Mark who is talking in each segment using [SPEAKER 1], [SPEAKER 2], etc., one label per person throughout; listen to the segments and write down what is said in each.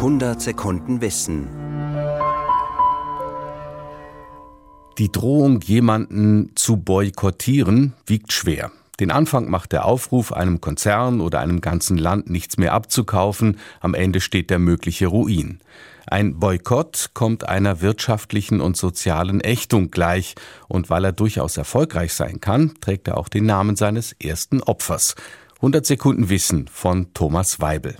[SPEAKER 1] 100 Sekunden Wissen.
[SPEAKER 2] Die Drohung, jemanden zu boykottieren, wiegt schwer. Den Anfang macht der Aufruf, einem Konzern oder einem ganzen Land nichts mehr abzukaufen. Am Ende steht der mögliche Ruin. Ein Boykott kommt einer wirtschaftlichen und sozialen Ächtung gleich. Und weil er durchaus erfolgreich sein kann, trägt er auch den Namen seines ersten Opfers. 100 Sekunden Wissen von Thomas Weibel.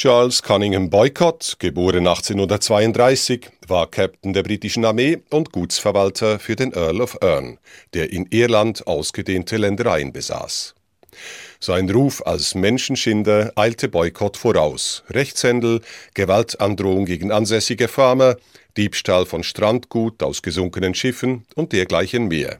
[SPEAKER 3] Charles Cunningham Boycott, geboren 1832, war Captain der britischen Armee und Gutsverwalter für den Earl of Erne, der in Irland ausgedehnte Ländereien besaß. Sein Ruf als Menschenschinder eilte Boykott voraus. Rechtshändel, Gewaltandrohung gegen ansässige Farmer, Diebstahl von Strandgut aus gesunkenen Schiffen und dergleichen mehr.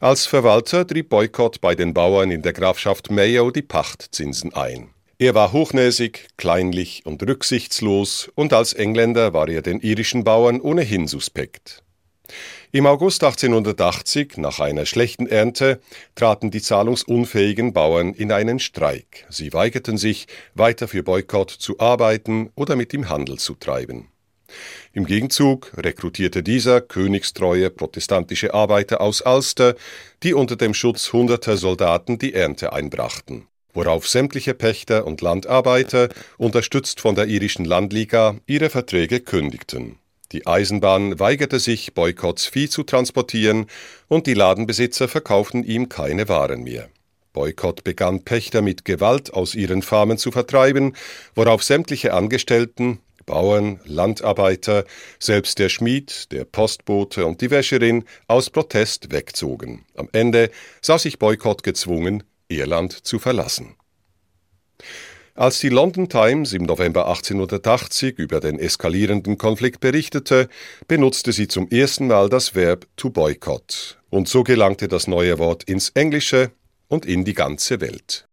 [SPEAKER 3] Als Verwalter trieb Boykott bei den Bauern in der Grafschaft Mayo die Pachtzinsen ein. Er war hochnäsig, kleinlich und rücksichtslos, und als Engländer war er den irischen Bauern ohnehin suspekt. Im August 1880, nach einer schlechten Ernte, traten die zahlungsunfähigen Bauern in einen Streik. Sie weigerten sich, weiter für Boykott zu arbeiten oder mit ihm Handel zu treiben. Im Gegenzug rekrutierte dieser königstreue protestantische Arbeiter aus Ulster, die unter dem Schutz hunderter Soldaten die Ernte einbrachten worauf sämtliche Pächter und Landarbeiter, unterstützt von der irischen Landliga, ihre Verträge kündigten. Die Eisenbahn weigerte sich, Boykotts Vieh zu transportieren, und die Ladenbesitzer verkauften ihm keine Waren mehr. Boykott begann Pächter mit Gewalt aus ihren Farmen zu vertreiben, worauf sämtliche Angestellten, Bauern, Landarbeiter, selbst der Schmied, der Postbote und die Wäscherin aus Protest wegzogen. Am Ende sah sich Boykott gezwungen, Irland zu verlassen. Als die London Times im November 1880 über den eskalierenden Konflikt berichtete, benutzte sie zum ersten Mal das Verb to boycott, und so gelangte das neue Wort ins Englische und in die ganze Welt.